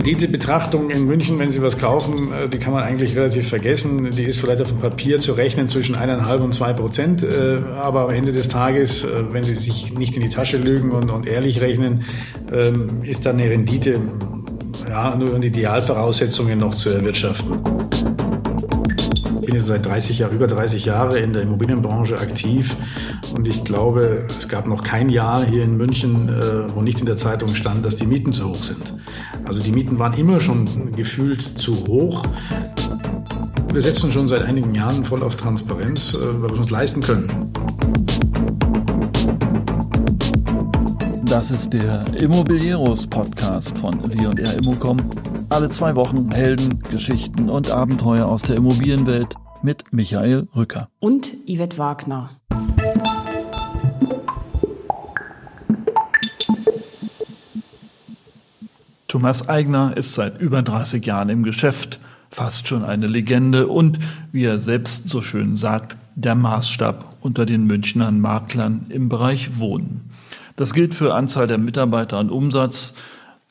Renditebetrachtung in München, wenn Sie was kaufen, äh, die kann man eigentlich relativ vergessen. Die ist vielleicht auf dem Papier zu rechnen zwischen eineinhalb und zwei Prozent. Äh, aber am Ende des Tages, äh, wenn Sie sich nicht in die Tasche lügen und, und ehrlich rechnen, ähm, ist dann eine Rendite ja, nur in Idealvoraussetzungen noch zu erwirtschaften bin jetzt seit 30 Jahren, über 30 Jahre in der Immobilienbranche aktiv und ich glaube, es gab noch kein Jahr hier in München, wo nicht in der Zeitung stand, dass die Mieten zu hoch sind. Also die Mieten waren immer schon gefühlt zu hoch. Wir setzen schon seit einigen Jahren voll auf Transparenz, äh, weil wir es uns leisten können. Das ist der Immobilieros Podcast von W&R Immocom. Alle zwei Wochen Helden, Geschichten und Abenteuer aus der Immobilienwelt mit Michael Rücker. Und Yvette Wagner. Thomas Eigner ist seit über 30 Jahren im Geschäft, fast schon eine Legende und, wie er selbst so schön sagt, der Maßstab unter den Münchnern Maklern im Bereich Wohnen. Das gilt für Anzahl der Mitarbeiter und Umsatz,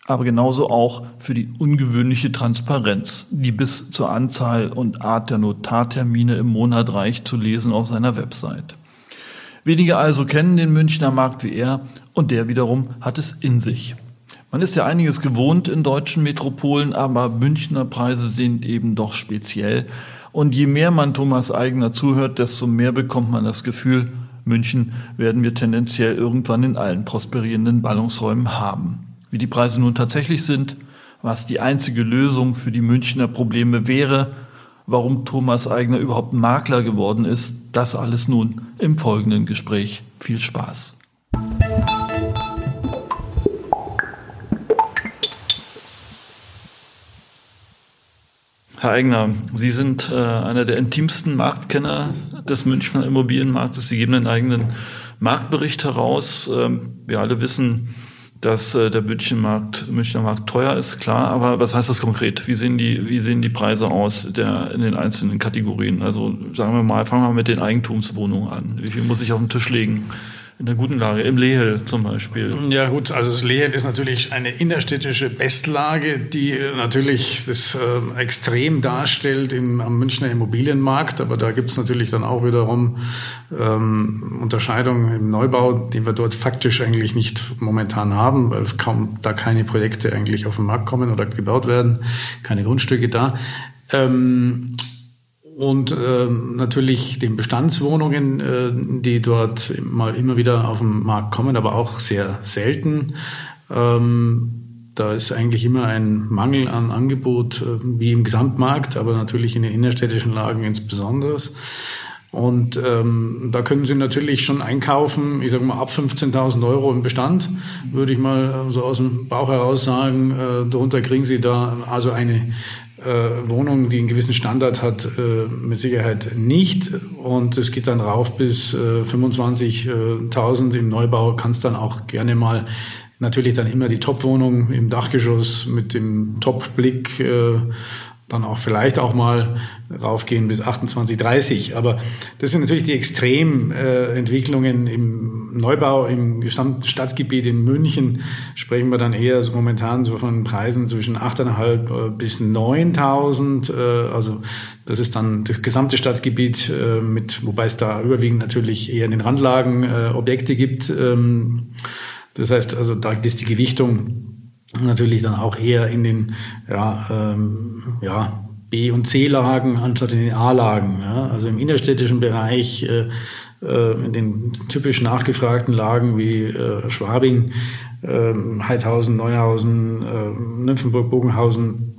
aber genauso auch für die ungewöhnliche Transparenz, die bis zur Anzahl und Art der Notartermine im Monat reicht zu lesen auf seiner Website. Wenige also kennen den Münchner Markt wie er und der wiederum hat es in sich. Man ist ja einiges gewohnt in deutschen Metropolen, aber Münchner Preise sind eben doch speziell. Und je mehr man Thomas Eigner zuhört, desto mehr bekommt man das Gefühl, München werden wir tendenziell irgendwann in allen prosperierenden Ballungsräumen haben. Wie die Preise nun tatsächlich sind, was die einzige Lösung für die Münchner Probleme wäre, warum Thomas Eigner überhaupt Makler geworden ist, das alles nun im folgenden Gespräch. Viel Spaß. Herr Eigner, Sie sind äh, einer der intimsten Marktkenner des Münchner Immobilienmarktes. Sie geben einen eigenen Marktbericht heraus. Ähm, wir alle wissen, dass äh, der Münchner Markt, Münchner Markt teuer ist, klar. Aber was heißt das konkret? Wie sehen die, wie sehen die Preise aus der, in den einzelnen Kategorien? Also sagen wir mal, fangen wir mal mit den Eigentumswohnungen an. Wie viel muss ich auf den Tisch legen? In der guten Lage, im Lehel zum Beispiel. Ja gut, also das Lehel ist natürlich eine innerstädtische Bestlage, die natürlich das äh, extrem darstellt im, am Münchner Immobilienmarkt, aber da gibt es natürlich dann auch wiederum ähm, Unterscheidungen im Neubau, die wir dort faktisch eigentlich nicht momentan haben, weil kaum da keine Projekte eigentlich auf den Markt kommen oder gebaut werden, keine Grundstücke da. Ähm, und äh, natürlich den Bestandswohnungen, äh, die dort mal immer wieder auf den Markt kommen, aber auch sehr selten. Ähm, da ist eigentlich immer ein Mangel an Angebot, äh, wie im Gesamtmarkt, aber natürlich in den innerstädtischen Lagen insbesondere. Und ähm, da können Sie natürlich schon einkaufen, ich sage mal ab 15.000 Euro im Bestand, würde ich mal so aus dem Bauch heraus sagen. Äh, darunter kriegen Sie da also eine äh, Wohnung, die einen gewissen Standard hat, äh, mit Sicherheit nicht. Und es geht dann rauf bis äh, 25.000 im Neubau, kann es dann auch gerne mal natürlich dann immer die Top-Wohnung im Dachgeschoss mit dem Top-Blick äh, dann auch vielleicht auch mal raufgehen bis 28, 30. Aber das sind natürlich die Extrementwicklungen äh, im Neubau, im gesamten Stadtgebiet in München sprechen wir dann eher so momentan so von Preisen zwischen 8.500 äh, bis 9.000. Äh, also das ist dann das gesamte Stadtgebiet mit, wobei es da überwiegend natürlich eher in den Randlagen Objekte gibt. Ähm, das heißt, also da ist die Gewichtung natürlich dann auch eher in den ja, ähm, ja, B- und C-Lagen anstatt in den A-Lagen. Ja? Also im innerstädtischen Bereich, äh, äh, in den typisch nachgefragten Lagen wie äh, Schwabing, äh, Heidhausen, Neuhausen, äh, Nymphenburg, Bogenhausen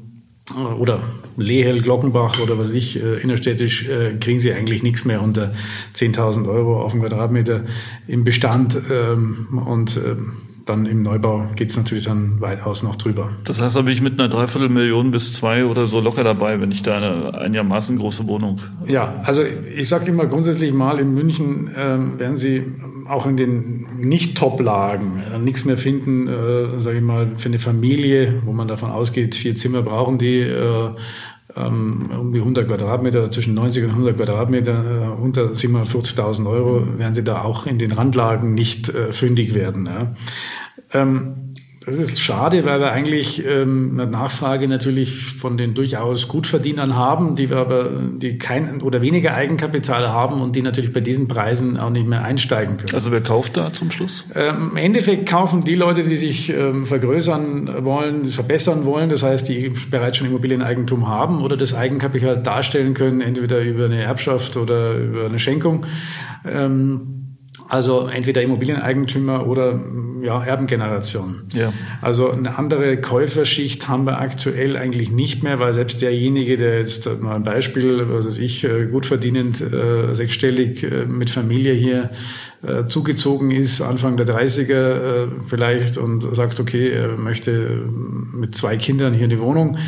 äh, oder Lehel, Glockenbach oder was ich, äh, innerstädtisch äh, kriegen sie eigentlich nichts mehr unter 10.000 Euro auf den Quadratmeter im Bestand. Ähm, und ähm, dann im Neubau geht es natürlich dann weitaus noch drüber. Das heißt, da bin ich mit einer Dreiviertelmillion bis zwei oder so locker dabei, wenn ich da eine einigermaßen große Wohnung. Ja, also ich sage immer grundsätzlich mal, in München ähm, werden Sie auch in den Nicht-Top-Lagen äh, nichts mehr finden, äh, sage ich mal, für eine Familie, wo man davon ausgeht, vier Zimmer brauchen die. Äh, ähm, um die 100 Quadratmeter, zwischen 90 und 100 Quadratmeter, äh, unter 750.000 Euro, werden sie da auch in den Randlagen nicht äh, fündig werden. Ja. Ähm, Das ist schade, weil wir eigentlich ähm, eine Nachfrage natürlich von den durchaus Gutverdienern haben, die wir aber, die kein oder weniger Eigenkapital haben und die natürlich bei diesen Preisen auch nicht mehr einsteigen können. Also wer kauft da zum Schluss? Ähm, Im Endeffekt kaufen die Leute, die sich ähm, vergrößern wollen, verbessern wollen, das heißt, die bereits schon Immobilieneigentum haben oder das Eigenkapital darstellen können, entweder über eine Erbschaft oder über eine Schenkung. Ähm, also entweder Immobilieneigentümer oder ja, Erbengeneration. Ja. Also eine andere Käuferschicht haben wir aktuell eigentlich nicht mehr, weil selbst derjenige, der jetzt mal ein Beispiel, was weiß ich, äh, gut verdienend, äh, sechsstellig äh, mit Familie hier zugezogen ist, Anfang der 30er äh, vielleicht und sagt, okay, er möchte mit zwei Kindern hier in die Wohnung,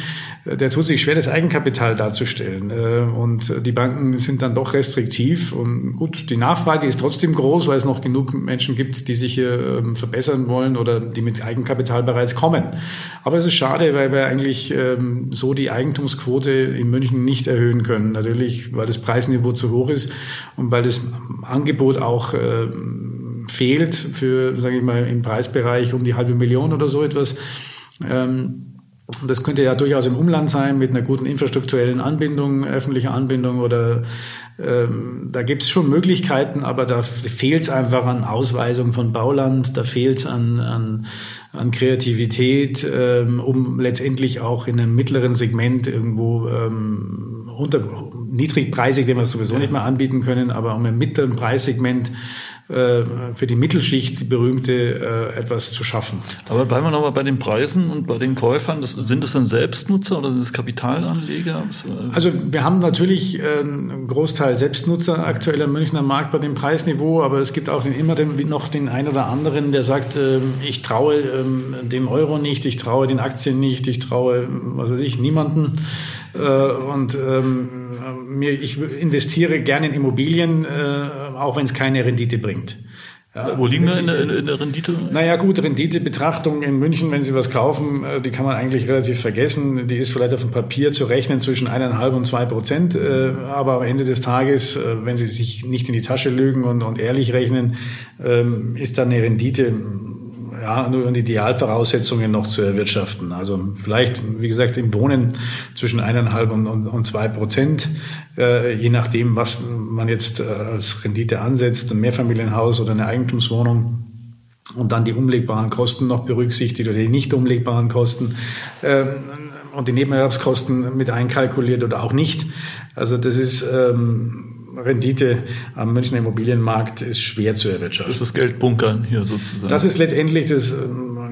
der tut sich schwer, das Eigenkapital darzustellen. Äh, und die Banken sind dann doch restriktiv. Und gut, die Nachfrage ist trotzdem groß, weil es noch genug Menschen gibt, die sich hier ähm, verbessern wollen oder die mit Eigenkapital bereits kommen. Aber es ist schade, weil wir eigentlich ähm, so die Eigentumsquote in München nicht erhöhen können. Natürlich, weil das Preisniveau zu hoch ist und weil das Angebot auch äh, fehlt für, sage ich mal, im Preisbereich um die halbe Million oder so etwas. Ähm, das könnte ja durchaus im Umland sein mit einer guten infrastrukturellen Anbindung, öffentlicher Anbindung oder ähm, da gibt es schon Möglichkeiten, aber da fehlt es einfach an Ausweisung von Bauland, da fehlt es an, an, an Kreativität, ähm, um letztendlich auch in einem mittleren Segment irgendwo ähm, unter niedrigpreisig, wenn wir es sowieso nicht mehr anbieten können, aber um im mittleren Preissegment für die Mittelschicht die berühmte äh, etwas zu schaffen. Aber bleiben wir nochmal bei den Preisen und bei den Käufern. Das, sind das dann Selbstnutzer oder sind das Kapitalanleger? Äh, also wir haben natürlich einen Großteil Selbstnutzer aktuell am Münchner Markt bei dem Preisniveau, aber es gibt auch den, immer den, noch den einen oder anderen, der sagt, ich traue ähm, dem Euro nicht, ich traue den Aktien nicht, ich traue, was weiß ich, niemanden. Und ähm, mir, ich investiere gerne in Immobilien, auch wenn es keine Rendite bringt. Ja, Wo liegen wir in der, in der, Rendite? Naja gut, Renditebetrachtung in München, wenn Sie was kaufen, äh, die kann man eigentlich relativ vergessen. Die ist vielleicht auf dem Papier zu rechnen zwischen eineinhalb und zwei Prozent. Äh, aber am Ende des Tages, äh, wenn Sie sich nicht in die Tasche lügen und, und ehrlich rechnen, ähm, ist da eine Rendite ja, die Idealvoraussetzungen noch zu erwirtschaften. Also vielleicht, wie gesagt, im Wohnen zwischen eineinhalb und, und, und zwei Prozent, äh, je nachdem, was man jetzt äh, als Rendite ansetzt, ein Mehrfamilienhaus oder eine Eigentumswohnung und dann die umlegbaren Kosten noch berücksichtigt oder die nicht umlegbaren Kosten ähm, und die Nebenerwerbskosten mit einkalkuliert oder auch nicht. Also das ist ähm, Rendite am Münchner Immobilienmarkt ist schwer zu erwirtschaften. Das ist das Geldbunkern hier sozusagen. Das ist letztendlich das,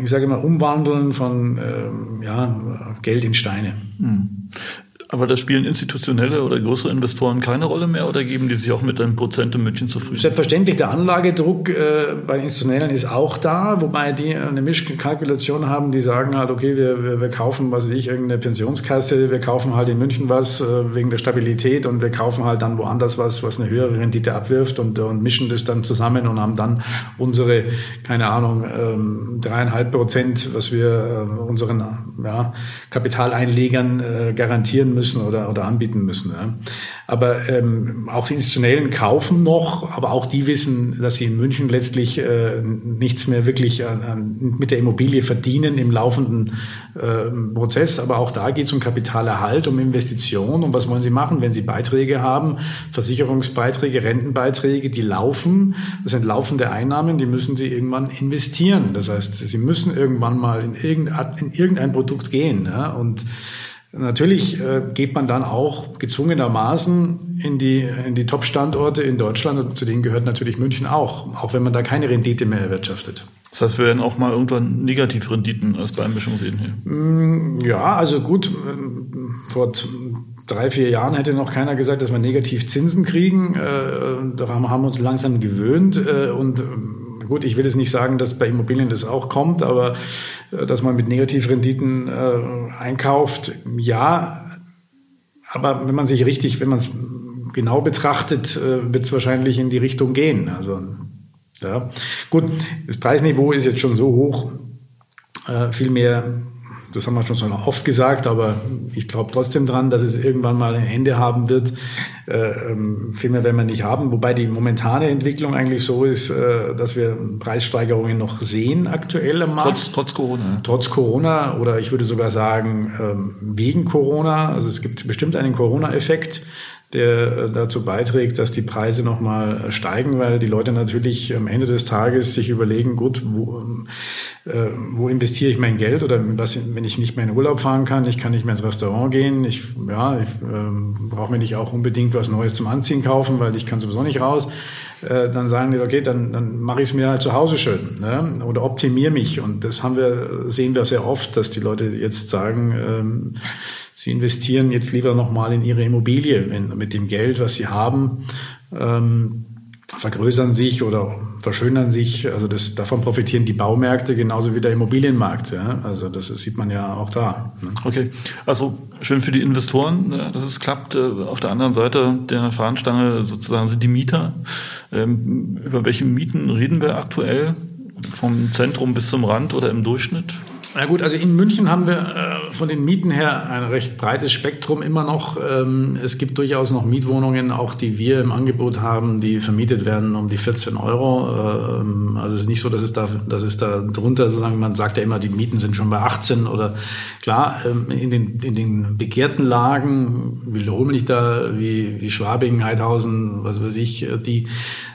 ich sage immer, Umwandeln von ähm, ja, Geld in Steine. Hm. Aber da spielen institutionelle oder größere Investoren keine Rolle mehr oder geben die sich auch mit einem Prozent in München zufrieden? Selbstverständlich, der Anlagedruck äh, bei Institutionellen ist auch da, wobei die eine Mischkalkulation haben, die sagen halt, okay, wir, wir, wir kaufen, was weiß ich, irgendeine Pensionskasse, wir kaufen halt in München was äh, wegen der Stabilität und wir kaufen halt dann woanders was, was eine höhere Rendite abwirft und, und mischen das dann zusammen und haben dann unsere, keine Ahnung, ähm, dreieinhalb Prozent, was wir äh, unseren ja, Kapitaleinlegern äh, garantieren müssen müssen oder, oder anbieten müssen. Ja. Aber ähm, auch die Institutionellen kaufen noch, aber auch die wissen, dass sie in München letztlich äh, nichts mehr wirklich an, an, mit der Immobilie verdienen im laufenden äh, Prozess. Aber auch da geht es um Kapitalerhalt, um Investition. Und was wollen sie machen, wenn sie Beiträge haben, Versicherungsbeiträge, Rentenbeiträge, die laufen. Das sind laufende Einnahmen, die müssen sie irgendwann investieren. Das heißt, sie müssen irgendwann mal in irgendein, in irgendein Produkt gehen. Ja. Und Natürlich äh, geht man dann auch gezwungenermaßen in die, in die Top-Standorte in Deutschland und zu denen gehört natürlich München auch, auch wenn man da keine Rendite mehr erwirtschaftet. Das heißt, wir werden auch mal irgendwann Negativrenditen als Beimischung sehen hier. Mm, ja, also gut, vor drei, vier Jahren hätte noch keiner gesagt, dass wir negativ Zinsen kriegen. Äh, daran haben wir uns langsam gewöhnt äh, und Gut, ich will jetzt nicht sagen, dass bei Immobilien das auch kommt, aber äh, dass man mit Negativrenditen äh, einkauft, ja. Aber wenn man sich richtig, wenn man es genau betrachtet, äh, wird es wahrscheinlich in die Richtung gehen. Also ja, gut, das Preisniveau ist jetzt schon so hoch, äh, viel mehr das haben wir schon so oft gesagt, aber ich glaube trotzdem dran, dass es irgendwann mal ein Ende haben wird. Äh, ähm, viel mehr werden wir nicht haben. Wobei die momentane Entwicklung eigentlich so ist, äh, dass wir Preissteigerungen noch sehen aktuell am Markt. Trotz, trotz Corona. Trotz Corona oder ich würde sogar sagen ähm, wegen Corona. Also es gibt bestimmt einen Corona-Effekt der äh, dazu beiträgt, dass die Preise nochmal äh, steigen, weil die Leute natürlich am Ende des Tages sich überlegen, gut, wo, äh, wo investiere ich mein Geld oder was, wenn ich nicht mehr in Urlaub fahren kann, ich kann nicht mehr ins Restaurant gehen, ich, ja, ich äh, brauche mir nicht auch unbedingt was Neues zum Anziehen kaufen, weil ich kann sowieso nicht raus. Äh, dann sagen die, okay, dann, dann mache ich es mir halt zu Hause schön ne? oder optimiere mich. Und das haben wir, sehen wir sehr oft, dass die Leute jetzt sagen, ähm, Sie investieren jetzt lieber nochmal in Ihre Immobilie wenn, mit dem Geld, was Sie haben, ähm, vergrößern sich oder verschönern sich. Also das, davon profitieren die Baumärkte genauso wie der Immobilienmarkt. Ja? Also das sieht man ja auch da. Ne? Okay, also schön für die Investoren, ne, dass es klappt. Äh, auf der anderen Seite der Fahnenstange sozusagen sind die Mieter. Ähm, über welche Mieten reden wir aktuell? Vom Zentrum bis zum Rand oder im Durchschnitt? Na gut, also in München haben wir äh, von den Mieten her ein recht breites Spektrum immer noch. Ähm, es gibt durchaus noch Mietwohnungen, auch die wir im Angebot haben, die vermietet werden um die 14 Euro. Ähm, also es ist nicht so, dass es da, dass es da drunter sozusagen, man sagt ja immer, die Mieten sind schon bei 18 oder klar, ähm, in den, in den begehrten Lagen, wiederhole ich da, wie, wie Schwabing, Heidhausen, was weiß ich, äh, die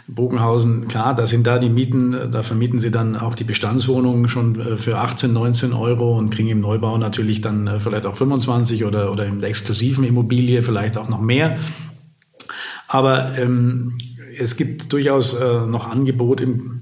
Bogenhausen, klar, da sind da die Mieten, da vermieten sie dann auch die Bestandswohnungen schon äh, für 18, 19 Euro und kriegen im Neubau natürlich dann äh, vielleicht auch 25 oder, oder in der exklusiven Immobilie vielleicht auch noch mehr. Aber ähm, es gibt durchaus äh, noch Angebot im,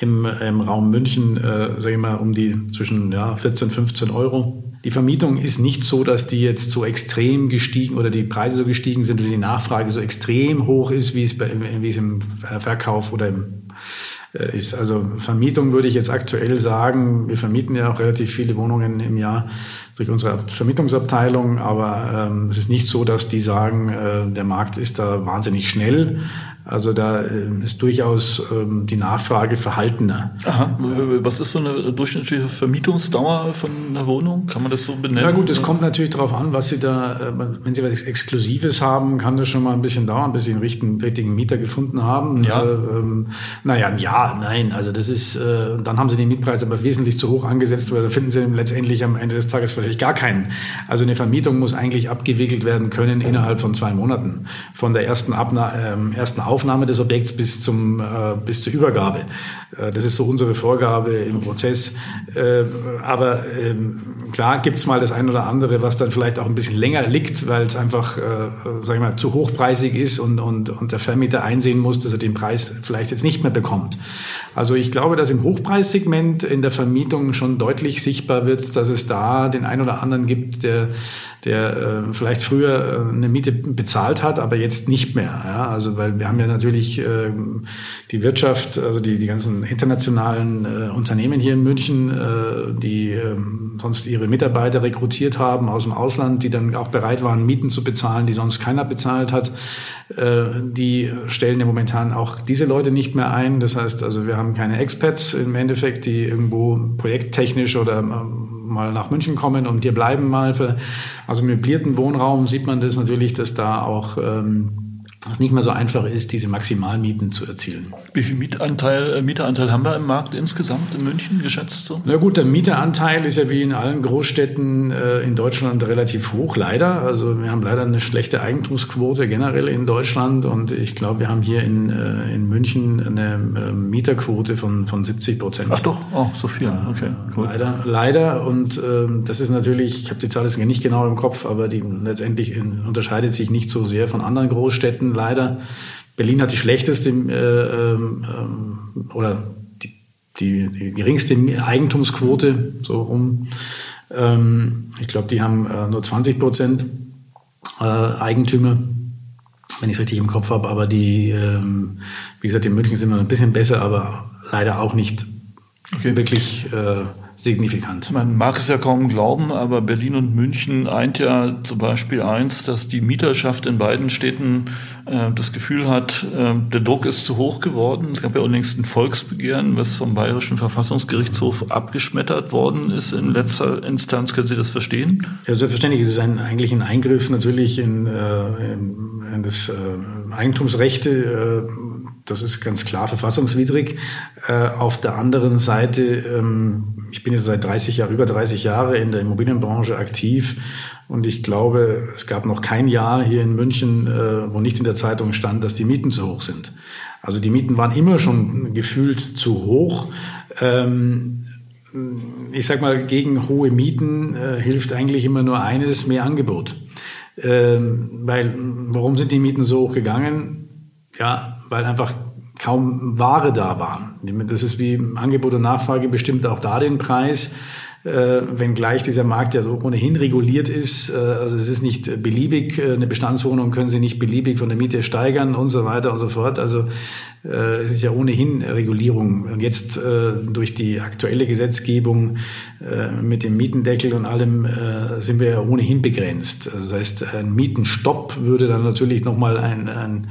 im, im Raum München, äh, sage ich mal, um die zwischen ja, 14, 15 Euro die Vermietung ist nicht so, dass die jetzt so extrem gestiegen oder die Preise so gestiegen sind oder die Nachfrage so extrem hoch ist, wie es, wie es im Verkauf oder im äh, ist. Also Vermietung würde ich jetzt aktuell sagen, wir vermieten ja auch relativ viele Wohnungen im Jahr durch unsere Vermietungsabteilung, aber ähm, es ist nicht so, dass die sagen, äh, der Markt ist da wahnsinnig schnell. Also da ähm, ist durchaus ähm, die Nachfrage verhaltener. Aha. Was ist so eine durchschnittliche Vermietungsdauer von einer Wohnung? Kann man das so benennen? Na gut, es kommt natürlich darauf an, was Sie da, äh, wenn Sie was Exklusives haben, kann das schon mal ein bisschen dauern, bis Sie einen richtigen, richtigen Mieter gefunden haben. Ja. Äh, ähm, naja, ja, nein. Also das ist, äh, dann haben Sie den Mietpreis aber wesentlich zu hoch angesetzt, weil da finden Sie letztendlich am Ende des Tages vielleicht gar keinen. Also eine Vermietung muss eigentlich abgewickelt werden können innerhalb von zwei Monaten. Von der ersten, Abna ersten Auf Aufnahme des Objekts bis, zum, äh, bis zur Übergabe. Äh, das ist so unsere Vorgabe im Prozess. Äh, aber ähm, klar gibt es mal das ein oder andere, was dann vielleicht auch ein bisschen länger liegt, weil es einfach, äh, sag ich mal, zu hochpreisig ist und, und, und der Vermieter einsehen muss, dass er den Preis vielleicht jetzt nicht mehr bekommt. Also ich glaube, dass im Hochpreissegment in der Vermietung schon deutlich sichtbar wird, dass es da den ein oder anderen gibt, der der äh, vielleicht früher äh, eine Miete bezahlt hat, aber jetzt nicht mehr. Ja? Also weil wir haben ja natürlich äh, die Wirtschaft, also die, die ganzen internationalen äh, Unternehmen hier in München, äh, die äh, sonst ihre Mitarbeiter rekrutiert haben aus dem Ausland, die dann auch bereit waren, Mieten zu bezahlen, die sonst keiner bezahlt hat. Äh, die stellen ja momentan auch diese Leute nicht mehr ein. Das heißt also, wir haben keine Expats im Endeffekt, die irgendwo projekttechnisch oder ähm, mal nach München kommen und hier bleiben mal. Für, also möblierten Wohnraum sieht man das natürlich, dass da auch ähm, es nicht mehr so einfach ist, diese Maximalmieten zu erzielen. Wie viel Mietanteil, äh, Mieteranteil haben wir im Markt insgesamt in München geschätzt? So? Na gut, der Mieteranteil ist ja wie in allen Großstädten äh, in Deutschland relativ hoch, leider. Also wir haben leider eine schlechte Eigentumsquote generell in Deutschland und ich glaube, wir haben hier in, äh, in München eine äh, Mieterquote von, von 70 Prozent. Ach doch, oh, so viel, okay. Cool. Leider, leider und ähm, das ist natürlich, ich habe die Zahl jetzt nicht genau im Kopf, aber die letztendlich unterscheidet sich nicht so sehr von anderen Großstädten leider. Berlin hat die schlechteste äh, ähm, oder die, die, die, geringste Eigentumsquote, so rum. Ähm, ich glaube, die haben äh, nur 20 Prozent äh, Eigentümer, wenn ich es richtig im Kopf habe. Aber die, ähm, wie gesagt, in München sind wir ein bisschen besser, aber leider auch nicht okay. wirklich äh, signifikant. Man mag es ja kaum glauben, aber Berlin und München eint ja zum Beispiel eins, dass die Mieterschaft in beiden Städten äh, das Gefühl hat, äh, der Druck ist zu hoch geworden. Es gab ja unlängst ein Volksbegehren, was vom Bayerischen Verfassungsgerichtshof abgeschmettert worden ist in letzter Instanz. Können Sie das verstehen? Ja, selbstverständlich. Es ist ein, eigentlich ein Eingriff natürlich in, äh, in, in das äh, Eigentumsrechte. Das ist ganz klar verfassungswidrig. Äh, auf der anderen Seite, ähm, ich bin jetzt seit 30 Jahren, über 30 Jahre in der Immobilienbranche aktiv und ich glaube, es gab noch kein Jahr hier in München, äh, wo nicht in der Zeitung stand, dass die Mieten zu hoch sind. Also die Mieten waren immer schon gefühlt zu hoch. Ähm, ich sag mal, gegen hohe Mieten äh, hilft eigentlich immer nur eines, mehr Angebot. Ähm, weil, warum sind die Mieten so hoch gegangen? Ja, weil einfach kaum Ware da war. Das ist wie Angebot und Nachfrage bestimmt auch da den Preis äh, wenngleich dieser Markt ja so ohnehin reguliert ist. Äh, also es ist nicht beliebig, äh, eine Bestandswohnung können Sie nicht beliebig von der Miete steigern und so weiter und so fort. Also äh, es ist ja ohnehin Regulierung. Und jetzt äh, durch die aktuelle Gesetzgebung äh, mit dem Mietendeckel und allem äh, sind wir ja ohnehin begrenzt. Also das heißt, ein Mietenstopp würde dann natürlich nochmal ein, ein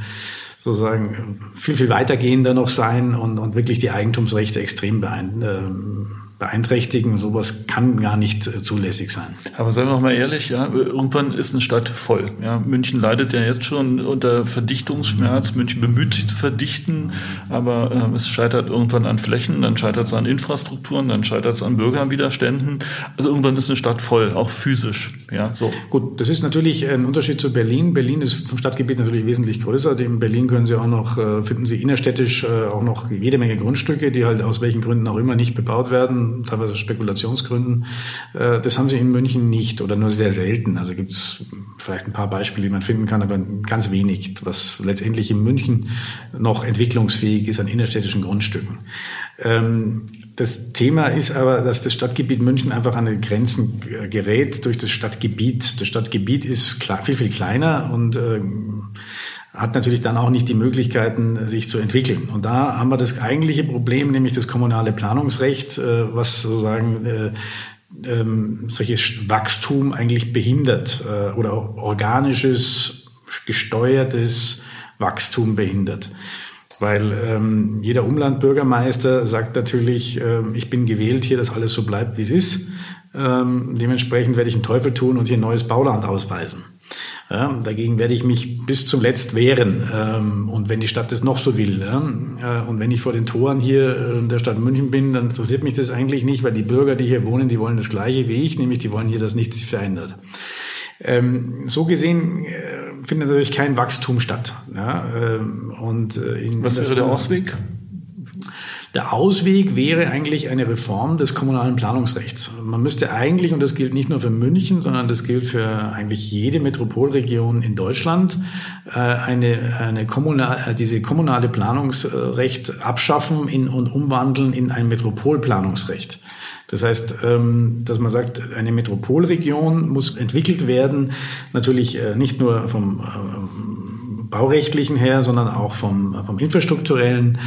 sozusagen viel, viel weitergehender noch sein und, und wirklich die Eigentumsrechte extrem beeinflussen beeinträchtigen. Sowas kann gar nicht äh, zulässig sein. Aber seien wir noch mal ehrlich, ja, irgendwann ist eine Stadt voll. Ja, München leidet ja jetzt schon unter Verdichtungsschmerz. Mhm. München bemüht sich zu verdichten, aber äh, es scheitert irgendwann an Flächen, dann scheitert es an Infrastrukturen, dann scheitert es an Bürgerwiderständen. Also irgendwann ist eine Stadt voll, auch physisch. Ja, so. Gut, das ist natürlich ein Unterschied zu Berlin. Berlin ist vom Stadtgebiet natürlich wesentlich größer. In Berlin können Sie auch noch, äh, finden Sie innerstädtisch äh, auch noch jede Menge Grundstücke, die halt aus welchen Gründen auch immer nicht bebaut werden teilweise Spekulationsgründen. Äh, das haben sie in München nicht oder nur sehr selten. Also gibt es vielleicht ein paar Beispiele, die man finden kann, aber ganz wenig, was letztendlich in München noch entwicklungsfähig ist an innerstädtischen Grundstücken. Ähm, das Thema ist aber, dass das Stadtgebiet München einfach an die Grenzen gerät durch das Stadtgebiet. Das Stadtgebiet ist viel, viel kleiner und ähm, hat natürlich dann auch nicht die Möglichkeiten, sich zu entwickeln. Und da haben wir das eigentliche Problem, nämlich das kommunale Planungsrecht, äh, was sozusagen äh, ähm, solches Wachstum eigentlich behindert äh, oder organisches, gesteuertes Wachstum behindert. Weil ähm, jeder Umlandbürgermeister sagt natürlich, äh, ich bin gewählt hier, dass alles so bleibt, wie es ist. Ähm, dementsprechend werde ich einen Teufel tun und hier neues Bauland ausweisen. Ja, dagegen werde ich mich bis zum Letzt wehren. Ähm, und wenn die Stadt das noch so will, ja, äh, und wenn ich vor den Toren hier äh, in der Stadt München bin, dann interessiert mich das eigentlich nicht, weil die Bürger, die hier wohnen, die wollen das Gleiche wie ich, nämlich die wollen hier, dass nichts sich verändert. Ähm, so gesehen äh, findet natürlich kein Wachstum statt. Ja, ähm, und äh, in, Was wäre der Ausweg? Der Ausweg wäre eigentlich eine Reform des kommunalen Planungsrechts. Man müsste eigentlich, und das gilt nicht nur für München, sondern das gilt für eigentlich jede Metropolregion in Deutschland, äh, eine, eine kommunal, äh, diese kommunale Planungsrecht abschaffen in, und umwandeln in ein Metropolplanungsrecht. Das heißt, ähm, dass man sagt, eine Metropolregion muss entwickelt werden, natürlich äh, nicht nur vom baurechtlichen her, sondern auch vom, vom infrastrukturellen.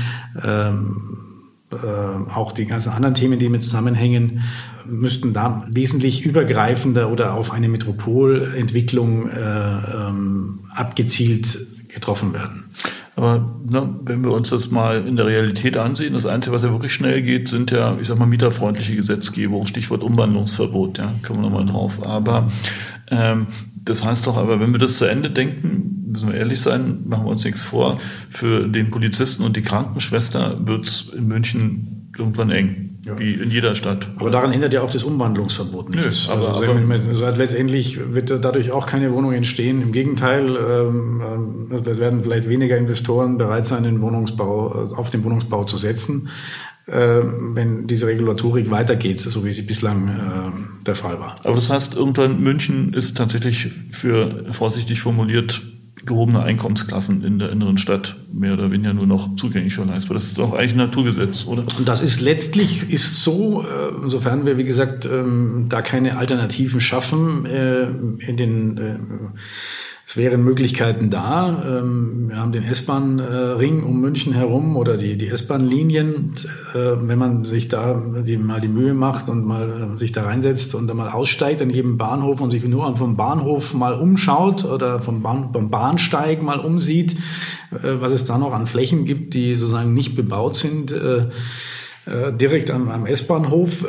Äh, auch die ganzen anderen Themen, die mit zusammenhängen, müssten da wesentlich übergreifender oder auf eine Metropolentwicklung äh, ähm, abgezielt getroffen werden. Aber ne, wenn wir uns das mal in der Realität ansehen, das Einzige, was ja wirklich schnell geht, sind ja, ich sag mal, mieterfreundliche Gesetzgebung, Stichwort Umwandlungsverbot, ja, kommen wir nochmal drauf. Aber ähm, das heißt doch aber, wenn wir das zu Ende denken, müssen wir ehrlich sein, machen wir uns nichts vor, für den Polizisten und die Krankenschwester wird es in München irgendwann eng. Ja. Wie in jeder Stadt. Aber daran ändert ja auch das Umwandlungsverbot nichts. Nö, aber, also, aber letztendlich wird dadurch auch keine Wohnung entstehen. Im Gegenteil, ähm, ähm es werden vielleicht weniger Investoren bereit sein, den Wohnungsbau, äh, auf den Wohnungsbau zu setzen. Äh, wenn diese Regulatorik weitergeht, so wie sie bislang äh, der Fall war. Aber das heißt, irgendwann München ist tatsächlich für, vorsichtig formuliert, gehobene Einkommensklassen in der inneren Stadt mehr oder weniger nur noch zugänglich für leistbar. Das ist doch eigentlich ein Naturgesetz, oder? Und das ist letztlich ist so, äh, insofern wir, wie gesagt, ähm, da keine Alternativen schaffen, in den es wären Möglichkeiten da. Ähm, wir haben den S-Bahn-Ring um München herum oder die, die S-Bahn-Linien. Äh, wenn man sich da die, mal die Mühe macht und mal äh, sich da reinsetzt und dann mal aussteigt an jedem Bahnhof und sich nur vom Bahnhof mal umschaut oder vom, Bahn, vom Bahnsteig mal umsieht, äh, was es da noch an Flächen gibt, die sozusagen nicht bebaut sind, direkt am, am S-Bahnhof.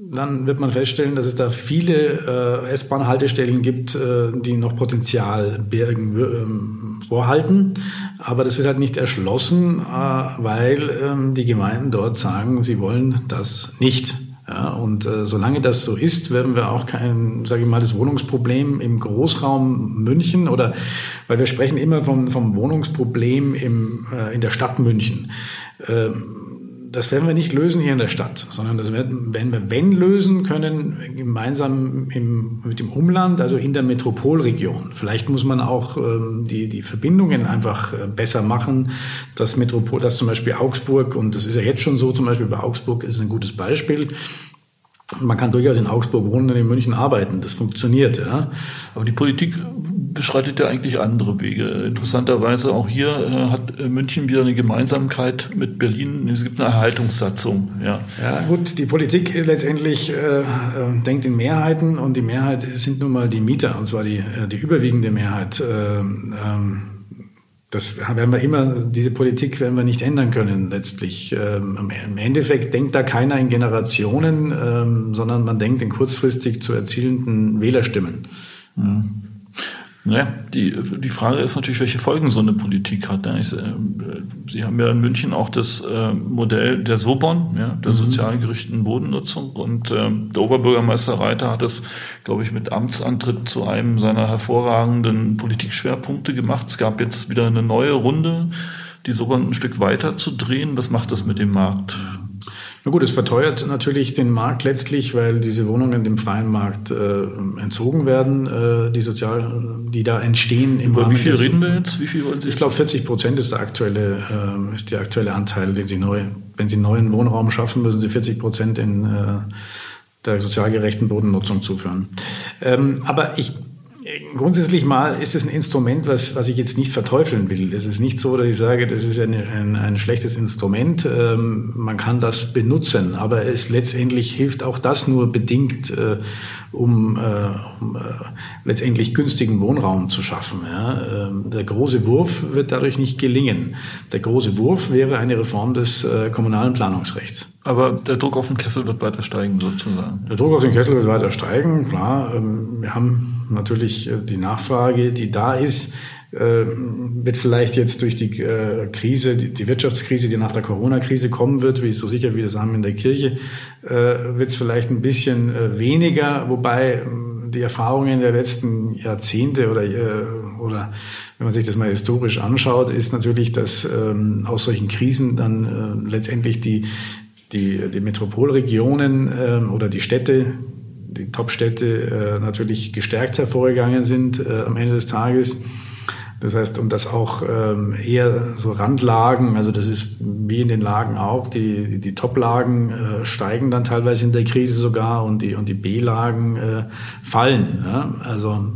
Dann wird man feststellen, dass es da viele äh, S-Bahn-Haltestellen gibt, äh, die noch Potenzial bergen ähm, vorhalten. Aber das wird halt nicht erschlossen, äh, weil ähm, die Gemeinden dort sagen, sie wollen das nicht. Ja, und äh, solange das so ist, werden wir auch kein, sage ich mal, das Wohnungsproblem im Großraum München oder, weil wir sprechen immer vom, vom Wohnungsproblem im, äh, in der Stadt München. Ähm, das werden wir nicht lösen hier in der Stadt, sondern das werden, wir, wenn lösen können, gemeinsam im, mit dem Umland, also in der Metropolregion. Vielleicht muss man auch ähm, die, die Verbindungen einfach äh, besser machen, dass Metropol, dass zum Beispiel Augsburg, und das ist ja jetzt schon so, zum Beispiel bei Augsburg ist ein gutes Beispiel, man kann durchaus in Augsburg wohnen und in München arbeiten. Das funktioniert. Ja. Aber die Politik beschreitet ja eigentlich andere Wege. Interessanterweise auch hier äh, hat äh, München wieder eine Gemeinsamkeit mit Berlin. Es gibt eine Erhaltungssatzung. Ja, ja gut, die Politik letztendlich äh, äh, denkt in Mehrheiten und die Mehrheit sind nun mal die Mieter, und zwar die, äh, die überwiegende Mehrheit. Äh, ähm, das werden wir immer, diese Politik werden wir nicht ändern können letztlich. Ähm, Im Endeffekt denkt da keiner in Generationen, ähm, sondern man denkt in kurzfristig zu erzielenden Wählerstimmen. Mhm. Naja, die, die Frage ist natürlich, welche Folgen so eine Politik hat. Äh, Sie haben ja in München auch das äh, Modell der Sobon, ja, der mhm. sozial gerichteten Bodennutzung. Und ähm, der Oberbürgermeister Reiter hat es, glaube ich, mit Amtsantritt zu einem seiner hervorragenden Politikschwerpunkte gemacht. Es gab jetzt wieder eine neue Runde, die Sobon ein Stück weiter zu drehen. Was macht das mit dem Markt? Na gut, es verteuert natürlich den Markt letztlich, weil diese Wohnungen dem freien Markt äh, entzogen werden, äh, die sozial, die da entstehen. Im Über wie viel reden wir jetzt? Wie viel wollen Sie? Ich glaube, 40 Prozent ist der aktuelle, äh, ist der aktuelle Anteil, den Sie neu, wenn Sie neuen Wohnraum schaffen, müssen Sie 40 Prozent in äh, der sozial gerechten Bodennutzung zuführen. Ähm, aber ich Grundsätzlich mal ist es ein Instrument, was, was ich jetzt nicht verteufeln will. Es ist nicht so, dass ich sage, das ist ein, ein, ein schlechtes Instrument. Ähm, man kann das benutzen, aber es letztendlich hilft auch das nur bedingt, äh, um, äh, um äh, letztendlich günstigen Wohnraum zu schaffen. Ja? Ähm, der große Wurf wird dadurch nicht gelingen. Der große Wurf wäre eine Reform des äh, kommunalen Planungsrechts. Aber der Druck auf den Kessel wird weiter steigen, sozusagen. Der Druck auf den Kessel wird weiter steigen, klar. Ähm, wir haben natürlich äh, die Nachfrage, die da ist, äh, wird vielleicht jetzt durch die äh, Krise, die Wirtschaftskrise, die nach der Corona-Krise kommen wird, wie so sicher wie das haben in der Kirche, wird es vielleicht ein bisschen weniger, wobei ähm, die Erfahrungen der letzten Jahrzehnte oder, oder wenn man sich das mal historisch anschaut, ist natürlich, dass ähm, aus solchen Krisen dann letztendlich die die, die Metropolregionen äh, oder die Städte, die Top-Städte äh, natürlich gestärkt hervorgegangen sind äh, am Ende des Tages. Das heißt, und das auch ähm, eher so Randlagen, also das ist wie in den Lagen auch, die, die Top-Lagen äh, steigen dann teilweise in der Krise sogar und die, und die B-Lagen äh, fallen. Ja? Also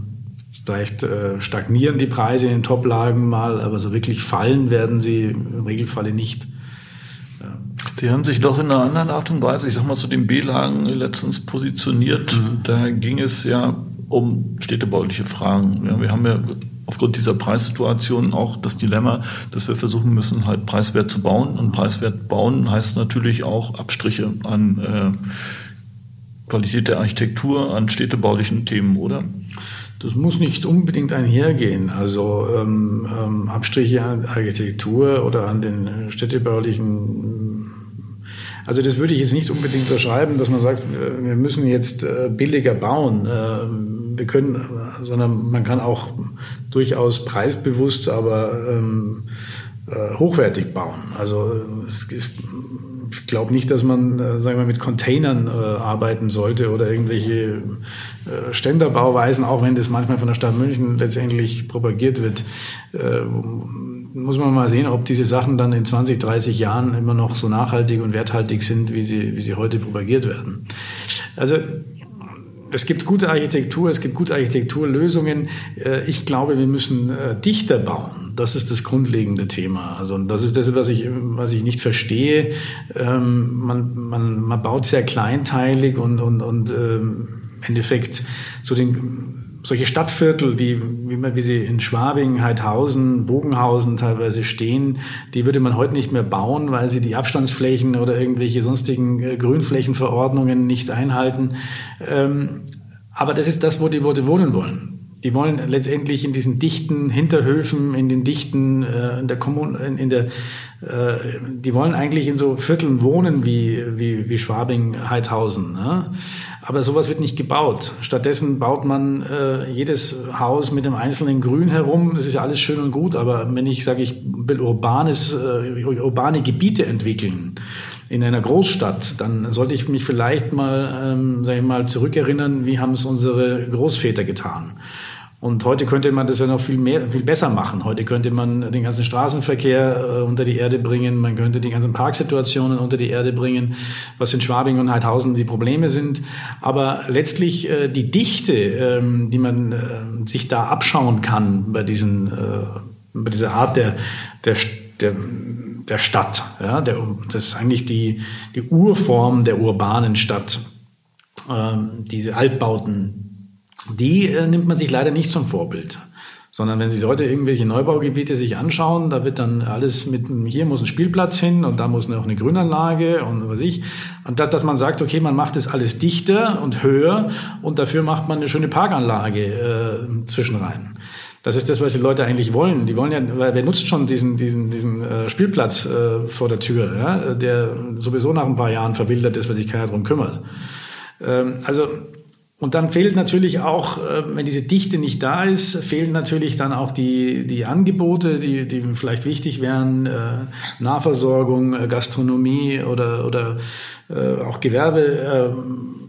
vielleicht äh, stagnieren die Preise in den Top-Lagen mal, aber so wirklich fallen werden sie im Regelfalle nicht. Sie haben sich doch in einer anderen Art und Weise, ich sag mal, zu den B-Lagen letztens positioniert. Mhm. Da ging es ja um städtebauliche Fragen. Ja, wir haben ja aufgrund dieser Preissituation auch das Dilemma, dass wir versuchen müssen, halt preiswert zu bauen. Und preiswert bauen heißt natürlich auch Abstriche an äh, Qualität der Architektur, an städtebaulichen Themen, oder? Das muss nicht unbedingt einhergehen. Also ähm, ähm, Abstriche an Architektur oder an den städtebaulichen also das würde ich jetzt nicht unbedingt unterschreiben, dass man sagt, wir müssen jetzt äh, billiger bauen. Äh, wir können, sondern man kann auch durchaus preisbewusst, aber ähm, äh, hochwertig bauen. Also ich glaube nicht, dass man, äh, sagen wir, mit Containern äh, arbeiten sollte oder irgendwelche äh, Ständerbauweisen, auch wenn das manchmal von der Stadt München letztendlich propagiert wird. Muss man mal sehen, ob diese Sachen dann in 20, 30 Jahren immer noch so nachhaltig und werthaltig sind, wie sie, wie sie heute propagiert werden. Also es gibt gute Architektur, es gibt gute Architekturlösungen. Äh, ich glaube, wir müssen äh, dichter bauen. Das ist das grundlegende Thema. Also das ist das, was ich, was ich nicht verstehe. Ähm, man, man, man baut sehr kleinteilig und, und, und ähm, im Endeffekt so den solche Stadtviertel, die, wie, man, wie sie in Schwabing, Heidhausen, Bogenhausen teilweise stehen, die würde man heute nicht mehr bauen, weil sie die Abstandsflächen oder irgendwelche sonstigen äh, Grünflächenverordnungen nicht einhalten. Ähm, aber das ist das, wo die Leute wohnen wollen. Die wollen letztendlich in diesen dichten Hinterhöfen, in den dichten, äh, in der Kommun, in, in der, äh, die wollen eigentlich in so Vierteln wohnen wie, wie, wie Schwabing, Heidhausen. Ne? Aber sowas wird nicht gebaut. Stattdessen baut man äh, jedes Haus mit einem einzelnen Grün herum. Das ist ja alles schön und gut. Aber wenn ich sage, ich will urbanes, äh, urbane Gebiete entwickeln, in einer Großstadt, dann sollte ich mich vielleicht mal, ähm, sag ich mal, zurückerinnern, wie haben es unsere Großväter getan. Und heute könnte man das ja noch viel mehr, viel besser machen. Heute könnte man den ganzen Straßenverkehr äh, unter die Erde bringen. Man könnte die ganzen Parksituationen unter die Erde bringen, was in Schwabing und Heidhausen die Probleme sind. Aber letztlich äh, die Dichte, ähm, die man äh, sich da abschauen kann bei diesen, äh, bei dieser Art der, der, der, der Stadt, ja, der, das ist eigentlich die, die Urform der urbanen Stadt. Ähm, diese Altbauten, die äh, nimmt man sich leider nicht zum Vorbild. Sondern wenn Sie heute irgendwelche Neubaugebiete sich anschauen, da wird dann alles mit, hier muss ein Spielplatz hin und da muss noch eine Grünanlage und was ich. Und das, dass man sagt, okay, man macht das alles dichter und höher und dafür macht man eine schöne Parkanlage äh, zwischenrein. Das ist das, was die Leute eigentlich wollen. Die wollen ja, weil wer nutzt schon diesen, diesen, diesen äh, Spielplatz äh, vor der Tür, ja? der sowieso nach ein paar Jahren verwildert ist, weil sich keiner drum kümmert. Ähm, also und dann fehlt natürlich auch, äh, wenn diese Dichte nicht da ist, fehlen natürlich dann auch die, die Angebote, die, die vielleicht wichtig wären, äh, Nahversorgung, äh, Gastronomie oder, oder auch Gewerbe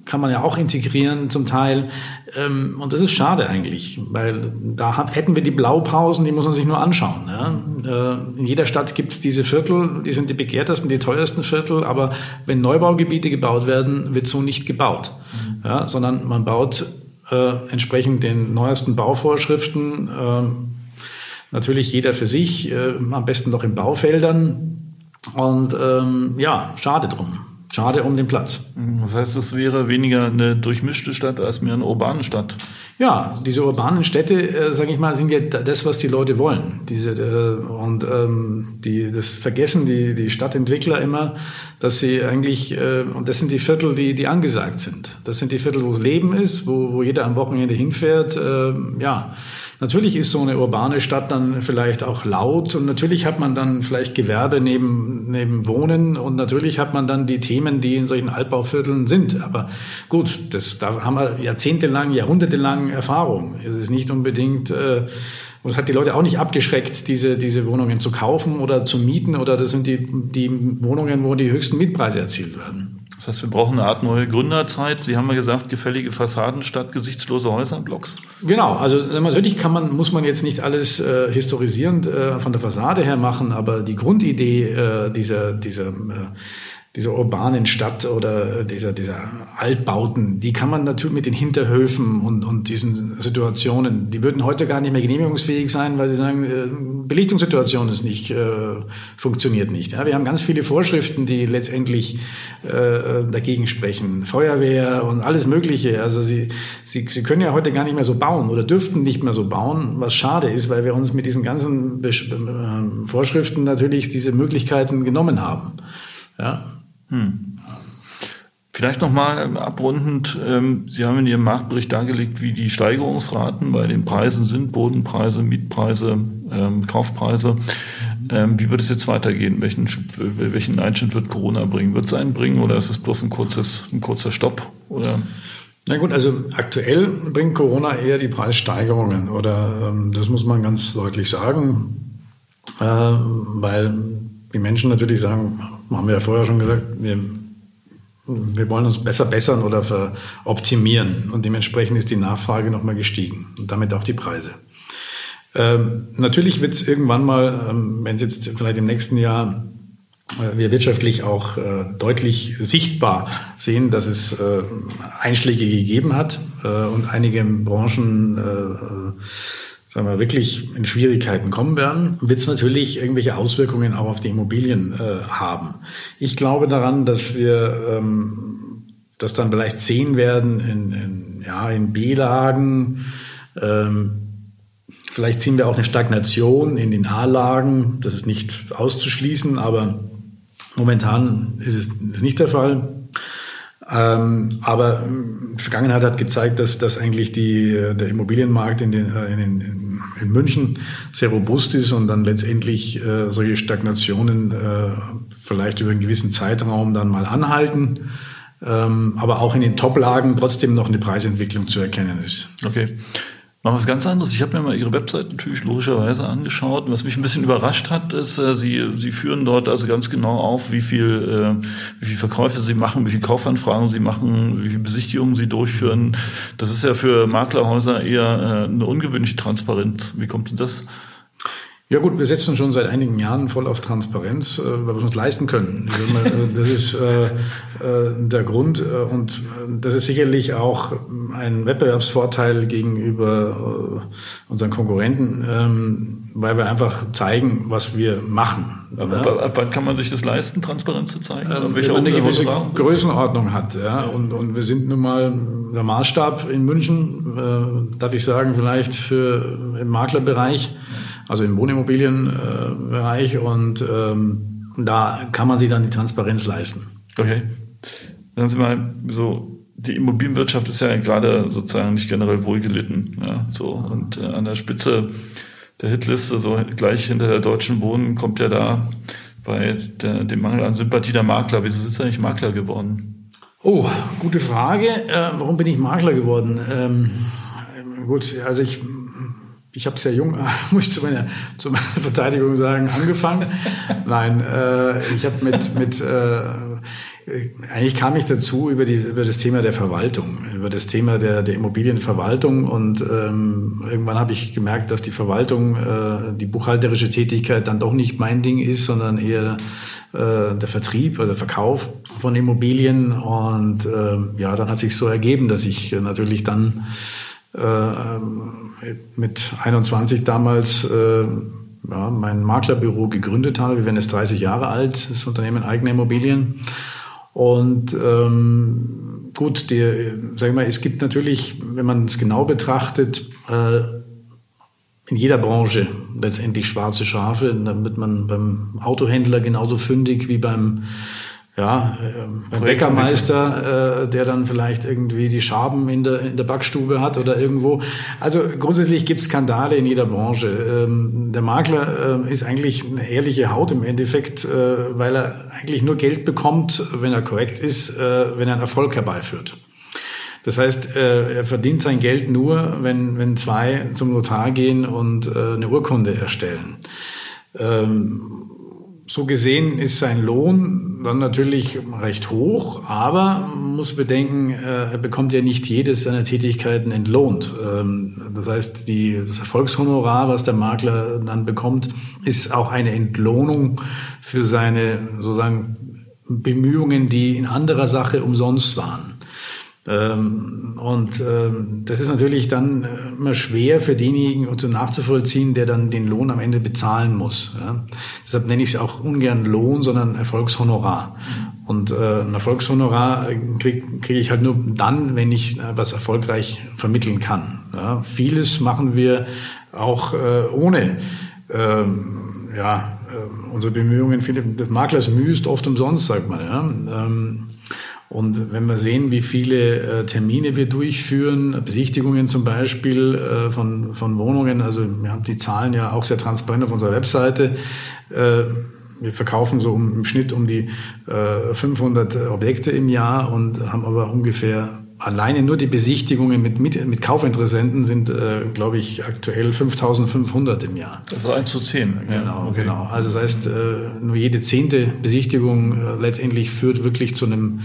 kann man ja auch integrieren zum Teil. Ähm, und das ist schade eigentlich, weil da hätten wir die Blaupausen, die muss man sich nur anschauen. Äh, in jeder Stadt gibt es diese Viertel, die sind die begehrtesten, die teuersten Viertel, aber wenn Neubaugebiete gebaut werden, wird so nicht gebaut, mhm. ja, sondern man baut äh, entsprechend den neuesten Bauvorschriften, äh, natürlich jeder für sich, äh, am besten noch in Baufeldern. Und ähm, ja, schade drum. Schade um den Platz. Das heißt, es wäre weniger eine durchmischte Stadt als mehr eine urbane Stadt. Ja, diese urbanen Städte, äh, sage ich mal, sind ja das, was die Leute wollen. Diese, äh, und ähm, die, das vergessen die, die Stadtentwickler immer, dass sie eigentlich, äh, und das sind die Viertel, die, die angesagt sind. Das sind die Viertel, wo Leben ist, wo, wo jeder am Wochenende hinfährt. Äh, ja, Natürlich ist so eine urbane Stadt dann vielleicht auch laut und natürlich hat man dann vielleicht Gewerbe neben, neben Wohnen und natürlich hat man dann die Themen, die in solchen Altbauvierteln sind. Aber gut, das, da haben wir jahrzehntelang, jahrhundertelang Erfahrung. Es ist nicht unbedingt, äh, und es hat die Leute auch nicht abgeschreckt, diese, diese Wohnungen zu kaufen oder zu mieten oder das sind die, die Wohnungen, wo die höchsten Mietpreise erzielt werden. Das heißt, wir brauchen eine Art neue Gründerzeit. Sie haben ja gesagt, gefällige Fassaden statt gesichtslose Häuserblocks. Genau, also natürlich kann man, muss man jetzt nicht alles äh, historisierend äh, von der Fassade her machen, aber die Grundidee äh, dieser, dieser äh, dieser urbanen Stadt oder dieser, dieser Altbauten, die kann man natürlich mit den Hinterhöfen und, und diesen Situationen, die würden heute gar nicht mehr genehmigungsfähig sein, weil sie sagen, äh, Belichtungssituation ist nicht, äh, funktioniert nicht. Ja, wir haben ganz viele Vorschriften, die letztendlich äh, dagegen sprechen. Feuerwehr und alles Mögliche. Also sie, sie, sie können ja heute gar nicht mehr so bauen oder dürften nicht mehr so bauen, was schade ist, weil wir uns mit diesen ganzen Besch äh, Vorschriften natürlich diese Möglichkeiten genommen haben. Ja, hm. Vielleicht nochmal abrundend, ähm, Sie haben in Ihrem Marktbericht dargelegt, wie die Steigerungsraten bei den Preisen sind, Bodenpreise, Mietpreise, ähm, Kaufpreise. Ähm, wie wird es jetzt weitergehen? Welchen, welchen Einschnitt wird Corona bringen? Wird es einen bringen oder ist es bloß ein, kurzes, ein kurzer Stopp? Oder? Na gut, also aktuell bringt Corona eher die Preissteigerungen oder ähm, das muss man ganz deutlich sagen, äh, weil die Menschen natürlich sagen, haben wir ja vorher schon gesagt, wir, wir wollen uns besser bessern oder optimieren und dementsprechend ist die Nachfrage nochmal gestiegen und damit auch die Preise. Ähm, natürlich wird es irgendwann mal, ähm, wenn es jetzt vielleicht im nächsten Jahr äh, wir wirtschaftlich auch äh, deutlich sichtbar sehen, dass es äh, Einschläge gegeben hat äh, und einige Branchen äh, sagen wir, wirklich in Schwierigkeiten kommen werden, wird es natürlich irgendwelche Auswirkungen auch auf die Immobilien äh, haben. Ich glaube daran, dass wir ähm, das dann vielleicht sehen werden in, in, ja, in B-Lagen. Ähm, vielleicht sehen wir auch eine Stagnation in den A-Lagen. Das ist nicht auszuschließen, aber momentan ist es ist nicht der Fall. Ähm, aber die Vergangenheit hat gezeigt, dass, dass eigentlich die, der Immobilienmarkt in, den, äh, in, den, in München sehr robust ist und dann letztendlich äh, solche Stagnationen äh, vielleicht über einen gewissen Zeitraum dann mal anhalten. Ähm, aber auch in den Top-Lagen trotzdem noch eine Preisentwicklung zu erkennen ist. Okay. Noch was ganz anderes. Ich habe mir mal Ihre Website natürlich logischerweise angeschaut. Was mich ein bisschen überrascht hat, ist, äh, Sie, Sie führen dort also ganz genau auf, wie viel, äh, wie viel Verkäufe Sie machen, wie viel Kaufanfragen Sie machen, wie viele Besichtigungen Sie durchführen. Das ist ja für Maklerhäuser eher äh, eine ungewöhnliche Transparenz. Wie kommt denn das? Ja gut, wir setzen schon seit einigen Jahren voll auf Transparenz, äh, weil wir es uns leisten können. Äh, das ist äh, der Grund und das ist sicherlich auch ein Wettbewerbsvorteil gegenüber unseren Konkurrenten, ähm, weil wir einfach zeigen, was wir machen. Aber ab wann kann man sich das leisten, Transparenz zu zeigen? Ähm, wenn man eine gewisse Größenordnung hat. Ja, und, und wir sind nun mal der Maßstab in München, darf ich sagen, vielleicht für im Maklerbereich also im Wohnimmobilienbereich und ähm, da kann man sich dann die Transparenz leisten. Okay. Sagen Sie mal, so die Immobilienwirtschaft ist ja gerade sozusagen nicht generell wohlgelitten. Ja, so und äh, an der Spitze der Hitliste, so gleich hinter der Deutschen Wohnen, kommt ja da bei der, dem Mangel an Sympathie der Makler. Wieso sind Sie eigentlich Makler geworden? Oh, gute Frage. Äh, warum bin ich Makler geworden? Ähm, gut, also ich ich habe sehr jung, muss ich zu meiner, zu meiner Verteidigung sagen, angefangen. Nein, äh, ich habe mit, mit äh, eigentlich kam ich dazu über, die, über das Thema der Verwaltung, über das Thema der, der Immobilienverwaltung und ähm, irgendwann habe ich gemerkt, dass die Verwaltung, äh, die buchhalterische Tätigkeit dann doch nicht mein Ding ist, sondern eher äh, der Vertrieb oder der Verkauf von Immobilien und äh, ja, dann hat sich so ergeben, dass ich natürlich dann mit 21 damals äh, ja, mein Maklerbüro gegründet habe. Wir werden jetzt 30 Jahre alt, das Unternehmen eigene Immobilien. Und ähm, gut, die, sag ich mal, es gibt natürlich, wenn man es genau betrachtet, äh, in jeder Branche letztendlich schwarze Schafe. Wird man beim Autohändler genauso fündig wie beim ja, äh, Bäckermeister, äh, der dann vielleicht irgendwie die Schaben in der, in der Backstube hat oder irgendwo. Also grundsätzlich gibt es Skandale in jeder Branche. Ähm, der Makler äh, ist eigentlich eine ehrliche Haut im Endeffekt, äh, weil er eigentlich nur Geld bekommt, wenn er korrekt ist, äh, wenn er einen Erfolg herbeiführt. Das heißt, äh, er verdient sein Geld nur, wenn, wenn zwei zum Notar gehen und äh, eine Urkunde erstellen. Ähm, so gesehen ist sein Lohn dann natürlich recht hoch, aber man muss bedenken, äh, er bekommt ja nicht jedes seiner Tätigkeiten entlohnt. Ähm, das heißt, die, das Erfolgshonorar, was der Makler dann bekommt, ist auch eine Entlohnung für seine sozusagen Bemühungen, die in anderer Sache umsonst waren. Ähm, und ähm, das ist natürlich dann äh, immer schwer für denjenigen so nachzuvollziehen, der dann den Lohn am Ende bezahlen muss. Deshalb nenne ich es auch ungern Lohn, sondern Erfolgshonorar. Und äh, ein Erfolgshonorar kriege krieg ich halt nur dann, wenn ich äh, was erfolgreich vermitteln kann. Vieles machen wir auch äh, ohne ähm, ja, äh, unsere Bemühungen. Viele, Maklers Mühe ist oft umsonst, sagt man. Und wenn wir sehen, wie viele äh, Termine wir durchführen, Besichtigungen zum Beispiel äh, von, von Wohnungen, also wir haben die Zahlen ja auch sehr transparent auf unserer Webseite. Äh, wir verkaufen so im Schnitt um die 500 Objekte im Jahr und haben aber ungefähr alleine nur die Besichtigungen mit, mit, mit Kaufinteressenten sind, äh, glaube ich, aktuell 5500 im Jahr. Das ist 1 zu 10. Genau, okay. genau. Also das heißt, äh, nur jede zehnte Besichtigung äh, letztendlich führt wirklich zu einem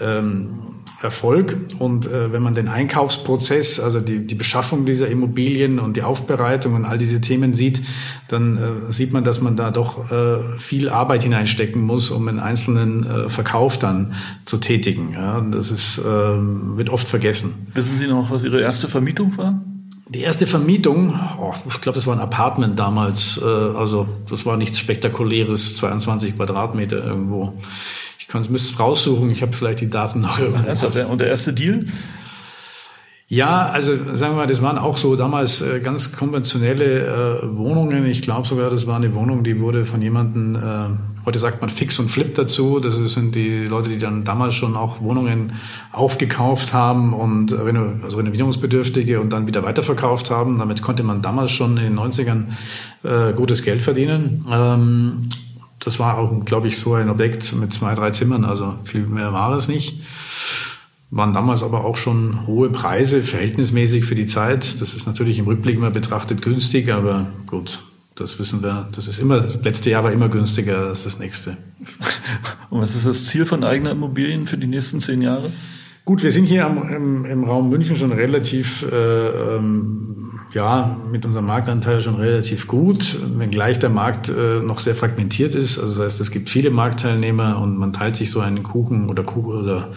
ähm, Erfolg. Und äh, wenn man den Einkaufsprozess, also die, die Beschaffung dieser Immobilien und die Aufbereitung und all diese Themen sieht, dann äh, sieht man, dass man da doch äh, viel Arbeit hineinstecken muss, um einen einzelnen äh, Verkauf dann zu tätigen. Ja, das ist, äh, wird oft vergessen. Wissen Sie noch, was Ihre erste Vermietung war? Die erste Vermietung, oh, ich glaube, das war ein Apartment damals. Äh, also das war nichts Spektakuläres, 22 Quadratmeter irgendwo. Ich kann es müsste raussuchen. Ich habe vielleicht die Daten noch irgendwo. Und der erste Deal? Ja, also sagen wir mal, das waren auch so damals äh, ganz konventionelle äh, Wohnungen. Ich glaube sogar, das war eine Wohnung, die wurde von jemandem, äh, heute sagt man Fix und Flip dazu. Das sind die Leute, die dann damals schon auch Wohnungen aufgekauft haben und äh, also Renovierungsbedürftige und dann wieder weiterverkauft haben. Damit konnte man damals schon in den 90ern äh, gutes Geld verdienen. Ähm, das war auch, glaube ich, so ein Objekt mit zwei, drei Zimmern, also viel mehr war es nicht waren damals aber auch schon hohe Preise, verhältnismäßig für die Zeit. Das ist natürlich im Rückblick immer betrachtet günstig, aber gut, das wissen wir. Das ist immer, das letzte Jahr war immer günstiger als das nächste. Und was ist das Ziel von eigener Immobilien für die nächsten zehn Jahre? Gut, wir sind hier am, im, im, Raum München schon relativ, äh, ähm, ja, mit unserem Marktanteil schon relativ gut, wenngleich der Markt äh, noch sehr fragmentiert ist. Also das heißt, es gibt viele Marktteilnehmer und man teilt sich so einen Kuchen oder Kuchen oder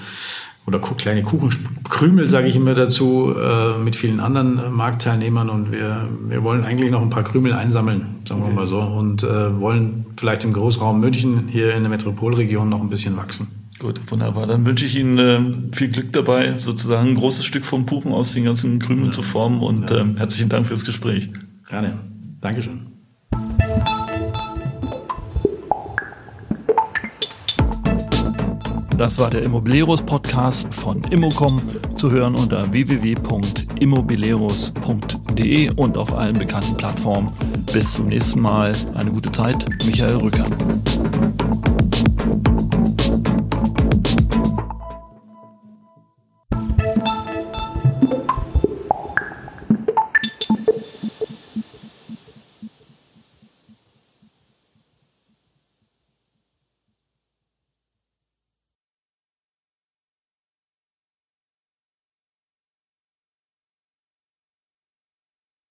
oder kleine Kuchenkrümel, sage ich immer dazu, äh, mit vielen anderen äh, Marktteilnehmern. Und wir, wir wollen eigentlich noch ein paar Krümel einsammeln, sagen wir mal so, und äh, wollen vielleicht im Großraum München hier in der Metropolregion noch ein bisschen wachsen. Gut, wunderbar. Dann wünsche ich Ihnen äh, viel Glück dabei, sozusagen ein großes Stück vom Kuchen aus den ganzen Krümeln ja. zu formen. Und ja. ähm, herzlichen Dank fürs Gespräch. Gerne. Dankeschön. Das war der Immobilieros Podcast von Immocom zu hören unter www.immobilieros.de und auf allen bekannten Plattformen. Bis zum nächsten Mal. Eine gute Zeit. Michael Rücker.